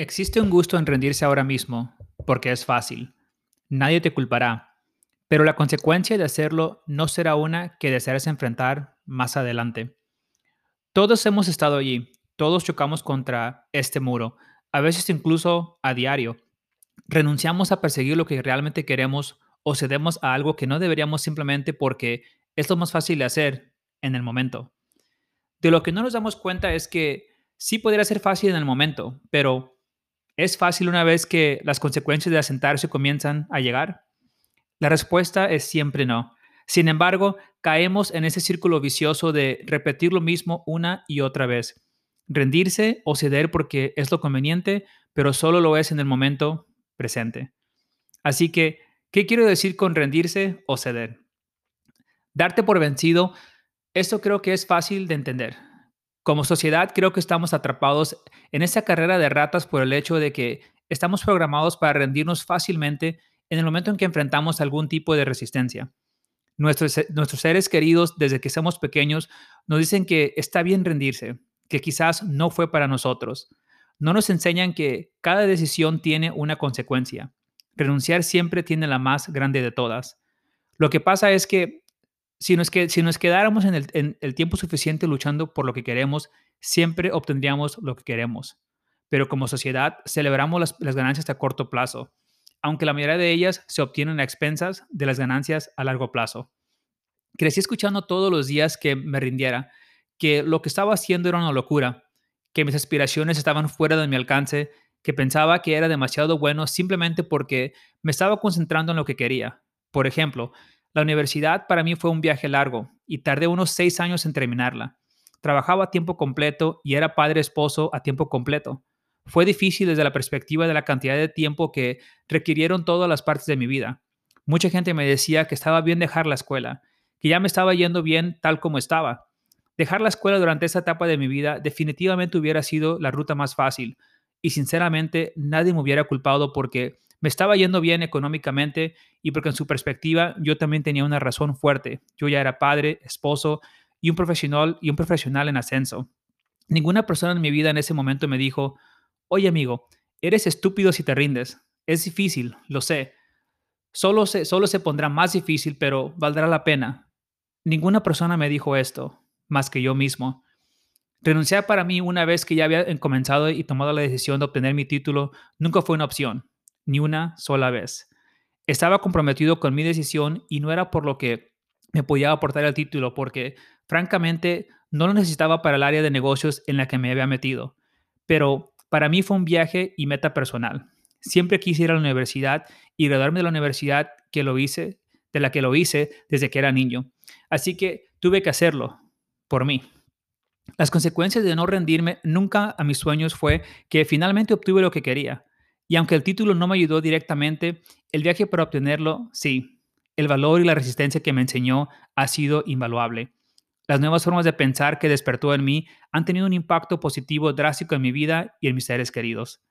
Existe un gusto en rendirse ahora mismo, porque es fácil. Nadie te culpará, pero la consecuencia de hacerlo no será una que deseares enfrentar más adelante. Todos hemos estado allí, todos chocamos contra este muro, a veces incluso a diario. Renunciamos a perseguir lo que realmente queremos o cedemos a algo que no deberíamos simplemente porque es lo más fácil de hacer en el momento. De lo que no nos damos cuenta es que sí podría ser fácil en el momento, pero ¿Es fácil una vez que las consecuencias de asentarse comienzan a llegar? La respuesta es siempre no. Sin embargo, caemos en ese círculo vicioso de repetir lo mismo una y otra vez. Rendirse o ceder porque es lo conveniente, pero solo lo es en el momento presente. Así que, ¿qué quiero decir con rendirse o ceder? Darte por vencido, esto creo que es fácil de entender. Como sociedad creo que estamos atrapados en esa carrera de ratas por el hecho de que estamos programados para rendirnos fácilmente en el momento en que enfrentamos algún tipo de resistencia. Nuestros, nuestros seres queridos desde que somos pequeños nos dicen que está bien rendirse, que quizás no fue para nosotros. No nos enseñan que cada decisión tiene una consecuencia. Renunciar siempre tiene la más grande de todas. Lo que pasa es que si nos, que, si nos quedáramos en el, tiempo suficiente luchando por lo que queremos, siempre obtendríamos lo que queremos. Pero como sociedad celebramos las, las, ganancias a corto plazo, aunque la mayoría de ellas se obtienen a expensas de las ganancias a largo plazo. Crecí escuchando todos los días que me rindiera, que lo que estaba haciendo era una locura, que mis aspiraciones estaban fuera de mi alcance, que pensaba que era demasiado bueno simplemente porque me estaba concentrando en lo que quería. Por ejemplo, la universidad para mí fue un viaje largo y tardé unos seis años en terminarla. Trabajaba a tiempo completo y era padre esposo a tiempo completo. Fue difícil desde la perspectiva de la cantidad de tiempo que requirieron todas las partes de mi vida. Mucha gente me decía que estaba bien dejar la escuela, que ya me estaba yendo bien tal como estaba. Dejar la escuela durante esa etapa de mi vida definitivamente hubiera sido la ruta más fácil y sinceramente nadie me hubiera culpado porque me estaba yendo bien económicamente y porque en su perspectiva yo también tenía una razón fuerte. Yo ya era padre, esposo y un profesional y un profesional en ascenso. Ninguna persona en mi vida en ese momento me dijo, oye amigo, eres estúpido si te rindes. Es difícil, lo sé. Solo se, solo se pondrá más difícil, pero valdrá la pena. Ninguna persona me dijo esto, más que yo mismo. Renunciar para mí una vez que ya había comenzado y tomado la decisión de obtener mi título nunca fue una opción ni una sola vez. Estaba comprometido con mi decisión y no era por lo que me podía aportar el título, porque francamente no lo necesitaba para el área de negocios en la que me había metido. Pero para mí fue un viaje y meta personal. Siempre quise ir a la universidad y graduarme de la universidad que lo hice, de la que lo hice desde que era niño. Así que tuve que hacerlo por mí. Las consecuencias de no rendirme nunca a mis sueños fue que finalmente obtuve lo que quería. Y aunque el título no me ayudó directamente, el viaje para obtenerlo, sí. El valor y la resistencia que me enseñó ha sido invaluable. Las nuevas formas de pensar que despertó en mí han tenido un impacto positivo drástico en mi vida y en mis seres queridos.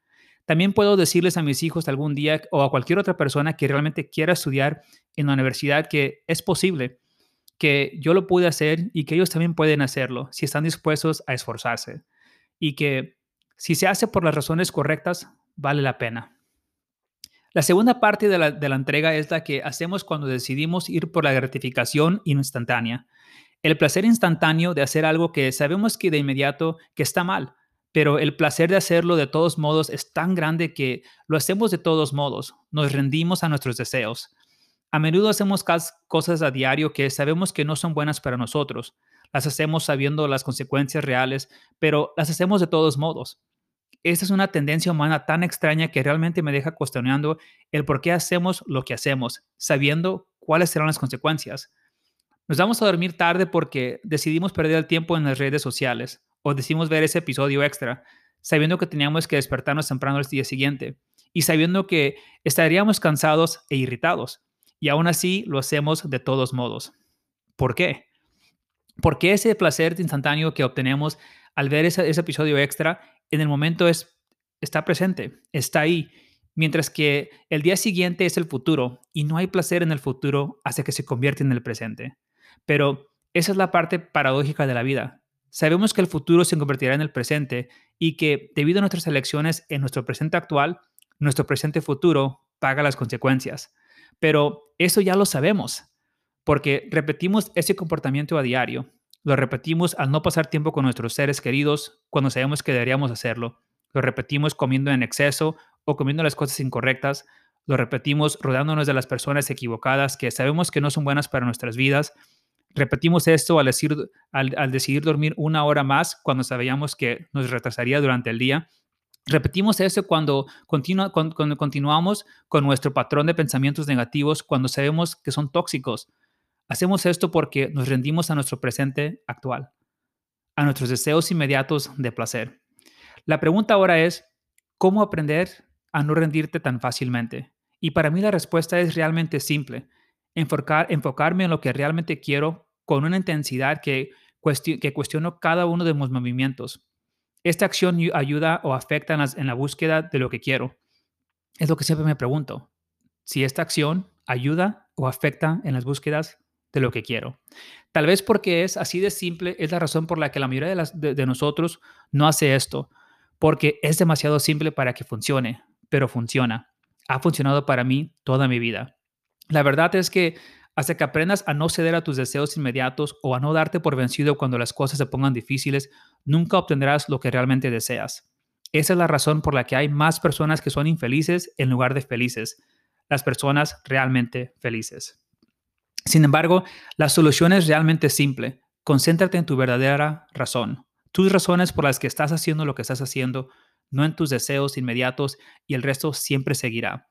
También puedo decirles a mis hijos algún día o a cualquier otra persona que realmente quiera estudiar en la universidad que es posible, que yo lo pude hacer y que ellos también pueden hacerlo si están dispuestos a esforzarse. Y que si se hace por las razones correctas, vale la pena. La segunda parte de la, de la, entrega es la que hacemos cuando decidimos ir por la gratificación instantánea. El placer instantáneo de hacer algo que sabemos que de inmediato que está mal, pero el placer de hacerlo de todos modos es tan grande que lo hacemos de todos modos, nos rendimos a nuestros deseos. A menudo hacemos cosas a diario que sabemos que no son buenas para nosotros. Las hacemos sabiendo las consecuencias reales, pero las hacemos de todos modos. Esta es una tendencia humana tan extraña que realmente me deja cuestionando el por qué hacemos lo que hacemos, sabiendo cuáles serán las consecuencias. Nos vamos a dormir tarde porque decidimos perder el tiempo en las redes sociales o decidimos ver ese episodio extra, sabiendo que teníamos que despertarnos temprano el día siguiente. y sabiendo que estaríamos cansados e irritados. Y aún así lo hacemos de todos modos. ¿Por qué? Porque ese placer instantáneo que obtenemos al ver ese, episodio extra en el momento es, está presente, está ahí, mientras que el día siguiente es el futuro y no hay placer en el futuro hasta que se convierte en el presente. Pero esa es la parte paradójica de la vida. Sabemos que el futuro se convertirá en el presente y que debido a nuestras elecciones en nuestro presente actual, nuestro presente futuro paga las consecuencias. Pero eso ya lo sabemos, porque repetimos ese comportamiento a diario. Lo repetimos al no pasar tiempo con nuestros seres queridos cuando sabemos que deberíamos hacerlo. Lo repetimos comiendo en exceso o comiendo las cosas incorrectas. Lo repetimos rodeándonos de las personas equivocadas que sabemos que no son buenas para nuestras vidas. Repetimos esto al, decir, al, decidir dormir una hora más cuando sabíamos que nos retrasaría durante el día. Repetimos eso cuando, cuando, continuamos con nuestro patrón de pensamientos negativos, cuando sabemos que son tóxicos. Hacemos esto porque nos rendimos a nuestro presente actual, a nuestros deseos inmediatos de placer. La pregunta ahora es, ¿cómo aprender a no rendirte tan fácilmente? Y para mí la respuesta es realmente simple. Enfocar, enfocarme en lo que realmente quiero con una intensidad que, que cuestiono cada uno de mis movimientos esta acción ayuda o afecta en, la búsqueda de lo que quiero. Es lo que siempre me pregunto. Si esta acción ayuda o afecta en las búsquedas de lo que quiero. Tal vez porque es así de simple, es la razón por la que la mayoría de, nosotros no hace esto, porque es demasiado simple para que funcione, pero funciona. Ha funcionado para mí toda mi vida. La verdad es que hasta que aprendas a no ceder a tus deseos inmediatos o a no darte por vencido cuando las cosas se pongan difíciles, nunca obtendrás lo que realmente deseas. Esa es la razón por la que hay más personas que son infelices en lugar de felices, las personas realmente felices. Sin embargo, la solución es realmente simple. Concéntrate en tu verdadera razón, tus razones por las que estás haciendo lo que estás haciendo, no en tus deseos inmediatos y el resto siempre seguirá.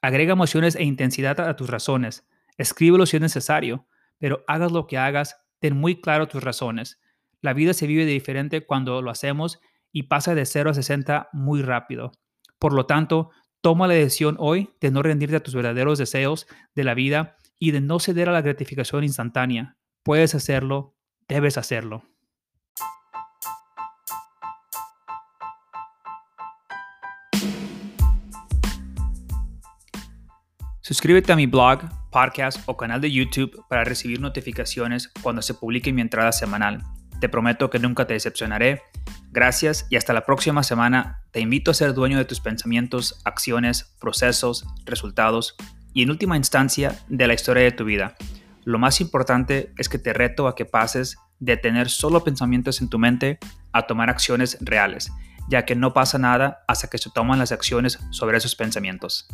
Agrega emociones e intensidad a tus razones. Escríbelo si es necesario, pero hagas lo que hagas, ten muy claro tus razones. La vida se vive de diferente cuando lo hacemos y pasa de 0 a 60 muy rápido. Por lo tanto, toma la decisión hoy de no rendirte a tus verdaderos deseos de la vida y de no ceder a la gratificación instantánea. Puedes hacerlo, debes hacerlo. Suscríbete a mi blog, podcast o canal de YouTube para recibir notificaciones cuando se publique mi entrada semanal. Te prometo que nunca te decepcionaré. Gracias y hasta la próxima semana. Te invito a ser dueño de tus pensamientos, acciones, procesos, resultados y en última instancia de la historia de tu vida. Lo más importante es que te reto a que pases de tener solo pensamientos en tu mente a tomar acciones reales, ya que no pasa nada hasta que se toman las acciones sobre esos pensamientos.